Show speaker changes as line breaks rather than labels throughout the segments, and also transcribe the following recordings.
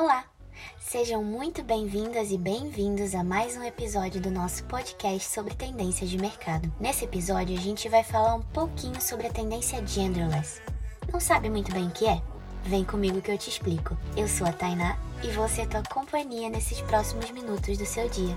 Olá! Sejam muito bem-vindas e bem-vindos a mais um episódio do nosso podcast sobre tendências de mercado. Nesse episódio, a gente vai falar um pouquinho sobre a tendência genderless. Não sabe muito bem o que é? Vem comigo que eu te explico. Eu sou a Tainá e vou ser tua companhia nesses próximos minutos do seu dia.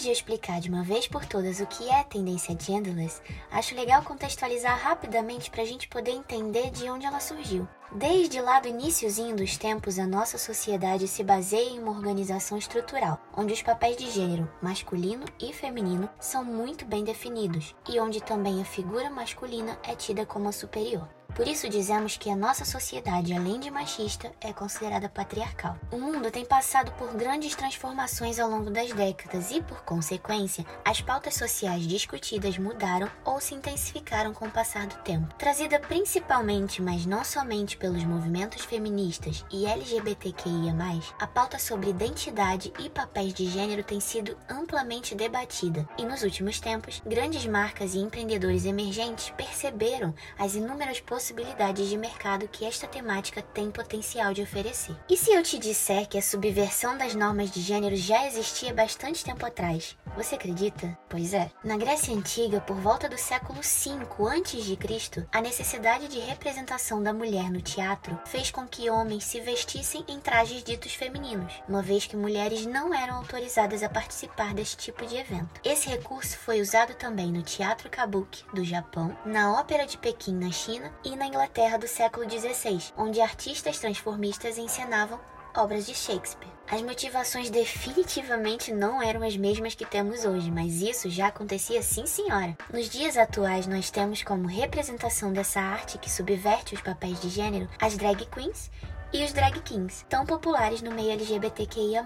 Antes de explicar de uma vez por todas o que é tendência genderless, acho legal contextualizar rapidamente para a gente poder entender de onde ela surgiu. Desde lá do iníciozinho dos tempos, a nossa sociedade se baseia em uma organização estrutural, onde os papéis de gênero, masculino e feminino, são muito bem definidos, e onde também a figura masculina é tida como a superior. Por isso dizemos que a nossa sociedade, além de machista, é considerada patriarcal. O mundo tem passado por grandes transformações ao longo das décadas e, por consequência, as pautas sociais discutidas mudaram ou se intensificaram com o passar do tempo. Trazida principalmente, mas não somente pelos movimentos feministas e LGBTQIA+, a pauta sobre identidade e papéis de gênero tem sido amplamente debatida. E nos últimos tempos, grandes marcas e empreendedores emergentes perceberam as inúmeras possibilidades possibilidades de mercado que esta temática tem potencial de oferecer. E se eu te disser que a subversão das normas de gênero já existia bastante tempo atrás? Você acredita? Pois é. Na Grécia Antiga, por volta do século V a.C., a necessidade de representação da mulher no teatro fez com que homens se vestissem em trajes ditos femininos, uma vez que mulheres não eram autorizadas a participar desse tipo de evento. Esse recurso foi usado também no teatro kabuki do Japão, na ópera de Pequim na China e na Inglaterra do século XVI, onde artistas transformistas encenavam obras de Shakespeare. As motivações definitivamente não eram as mesmas que temos hoje, mas isso já acontecia sim, senhora. Nos dias atuais, nós temos como representação dessa arte que subverte os papéis de gênero as drag queens e os drag kings, tão populares no meio LGBTQIA+.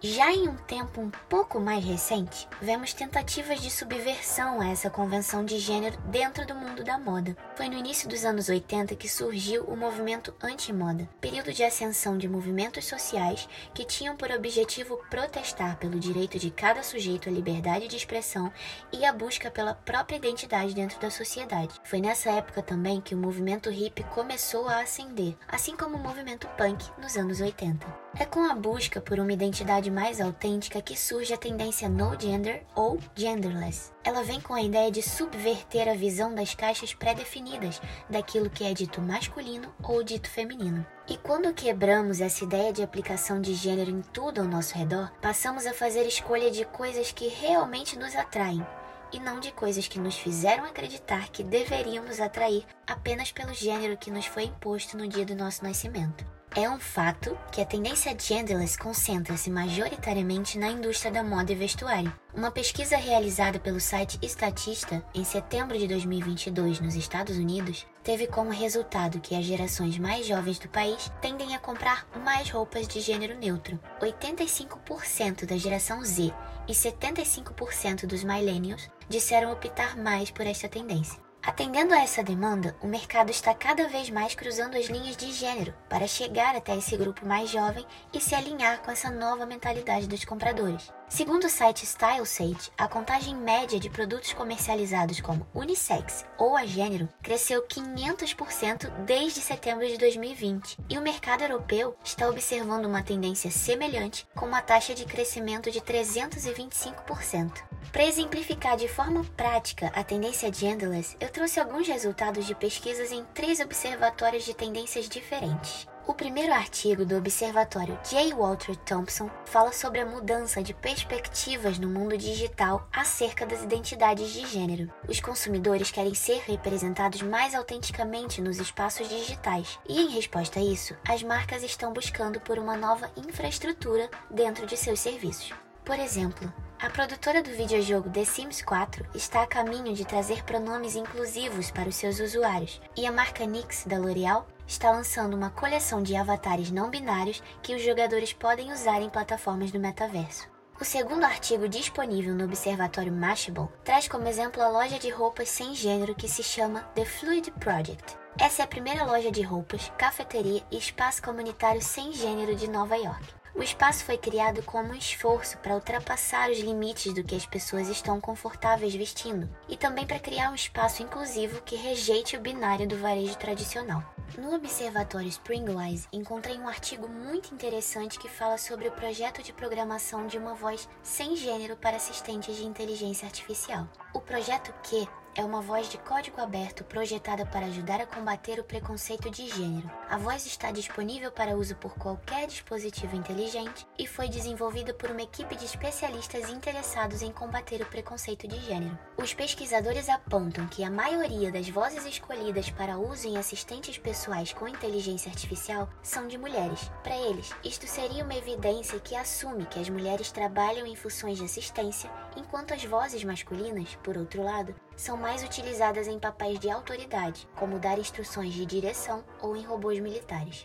Já em um tempo um pouco mais recente, vemos tentativas de subversão a essa convenção de gênero dentro do mundo da moda. Foi no início dos anos 80 que surgiu o movimento anti-moda, período de ascensão de movimentos sociais que tinham por objetivo protestar pelo direito de cada sujeito à liberdade de expressão e a busca pela própria identidade dentro da sociedade. Foi nessa época também que o movimento hippie começou a ascender, assim como o movimento punk nos anos 80. É com a busca por uma identidade mais autêntica que surge a tendência no gender ou genderless. Ela vem com a ideia de subverter a visão das caixas pré-definidas daquilo que é dito masculino ou dito feminino. E quando quebramos essa ideia de aplicação de gênero em tudo ao nosso redor, passamos a fazer escolha de coisas que realmente nos atraem e não de coisas que nos fizeram acreditar que deveríamos atrair apenas pelo gênero que nos foi imposto no dia do nosso nascimento. É um fato que a tendência genderless concentra-se majoritariamente na indústria da moda e vestuário. Uma pesquisa realizada pelo site Statista em setembro de 2022 nos Estados Unidos teve como resultado que as gerações mais jovens do país tendem a comprar mais roupas de gênero neutro. 85% da geração Z e 75% dos millennials disseram optar mais por esta tendência. Atendendo a essa demanda, o mercado está cada vez mais cruzando as linhas de gênero para chegar até esse grupo mais jovem e se alinhar com essa nova mentalidade dos compradores. Segundo o site StyleSage, a contagem média de produtos comercializados como unissex ou a gênero cresceu 500% desde setembro de 2020, e o mercado europeu está observando uma tendência semelhante com uma taxa de crescimento de 325%. Para exemplificar de forma prática a tendência genderless, eu trouxe alguns resultados de pesquisas em três observatórios de tendências diferentes. O primeiro artigo do Observatório J. Walter Thompson fala sobre a mudança de perspectivas no mundo digital acerca das identidades de gênero. Os consumidores querem ser representados mais autenticamente nos espaços digitais, e em resposta a isso, as marcas estão buscando por uma nova infraestrutura dentro de seus serviços. Por exemplo, a produtora do videojogo The Sims 4 está a caminho de trazer pronomes inclusivos para os seus usuários, e a marca NYX da L'Oréal está lançando uma coleção de avatares não binários que os jogadores podem usar em plataformas do metaverso. O segundo artigo disponível no Observatório Mashable traz como exemplo a loja de roupas sem gênero que se chama The Fluid Project. Essa é a primeira loja de roupas, cafeteria e espaço comunitário sem gênero de Nova York. O espaço foi criado como um esforço para ultrapassar os limites do que as pessoas estão confortáveis vestindo e também para criar um espaço inclusivo que rejeite o binário do varejo tradicional. No Observatório Springwise, encontrei um artigo muito interessante que fala sobre o projeto de programação de uma voz sem gênero para assistentes de inteligência artificial. O projeto Q é uma voz de código aberto projetada para ajudar a combater o preconceito de gênero. A voz está disponível para uso por qualquer dispositivo inteligente e foi desenvolvida por uma equipe de especialistas interessados em combater o preconceito de gênero. Os pesquisadores apontam que a maioria das vozes escolhidas para uso em assistentes pessoais com inteligência artificial são de mulheres. Para eles, isto seria uma evidência que assume que as mulheres trabalham em funções de assistência, enquanto as vozes masculinas, por outro lado, são mais utilizadas em papéis de autoridade, como dar instruções de direção ou em robôs militares.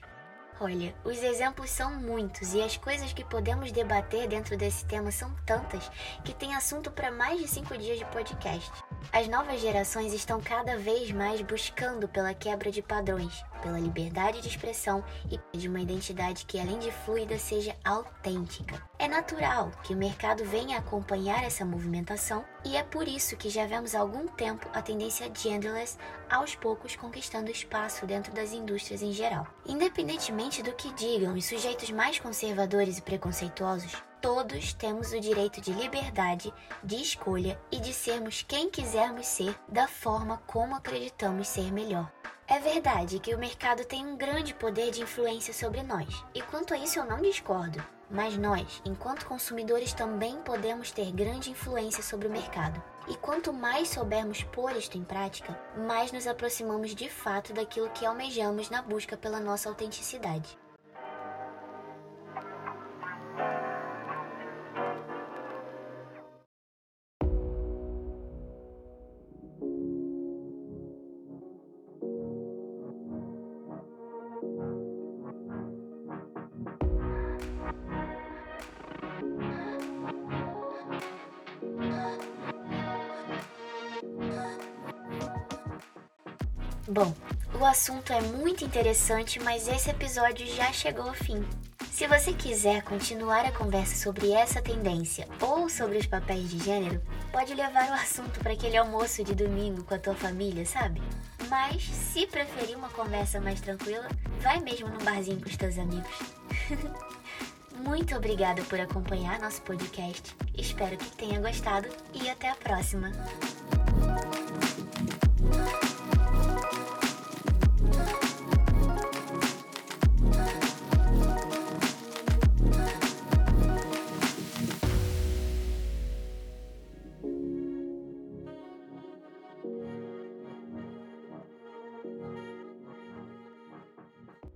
Olha, os exemplos são muitos e as coisas que podemos debater dentro desse tema são tantas que tem assunto para mais de cinco dias de podcast. As novas gerações estão cada vez mais buscando pela quebra de padrões, pela liberdade de expressão e de uma identidade que, além de fluida, seja autêntica. É natural que o mercado venha acompanhar essa movimentação e é por isso que já vemos há algum tempo a tendência genderless aos poucos conquistando espaço dentro das indústrias em geral. Independentemente do que digam os sujeitos mais conservadores e preconceituosos, todos temos o direito de liberdade, de escolha e de sermos quem quisermos ser da forma como acreditamos ser melhor. É verdade que o mercado tem um grande poder de influência sobre nós, e quanto a isso eu não discordo. Mas nós, enquanto consumidores, também podemos ter grande influência sobre o mercado. E quanto mais soubermos pôr isto em prática, mais nos aproximamos de fato daquilo que almejamos na busca pela nossa autenticidade. Bom, o assunto é muito interessante, mas esse episódio já chegou ao fim. Se você quiser continuar a conversa sobre essa tendência ou sobre os papéis de gênero, pode levar o assunto para aquele almoço de domingo com a tua família, sabe? Mas, se preferir uma conversa mais tranquila, vai mesmo num barzinho com os teus amigos. Muito obrigada por acompanhar nosso podcast. Espero que tenha gostado e até a próxima.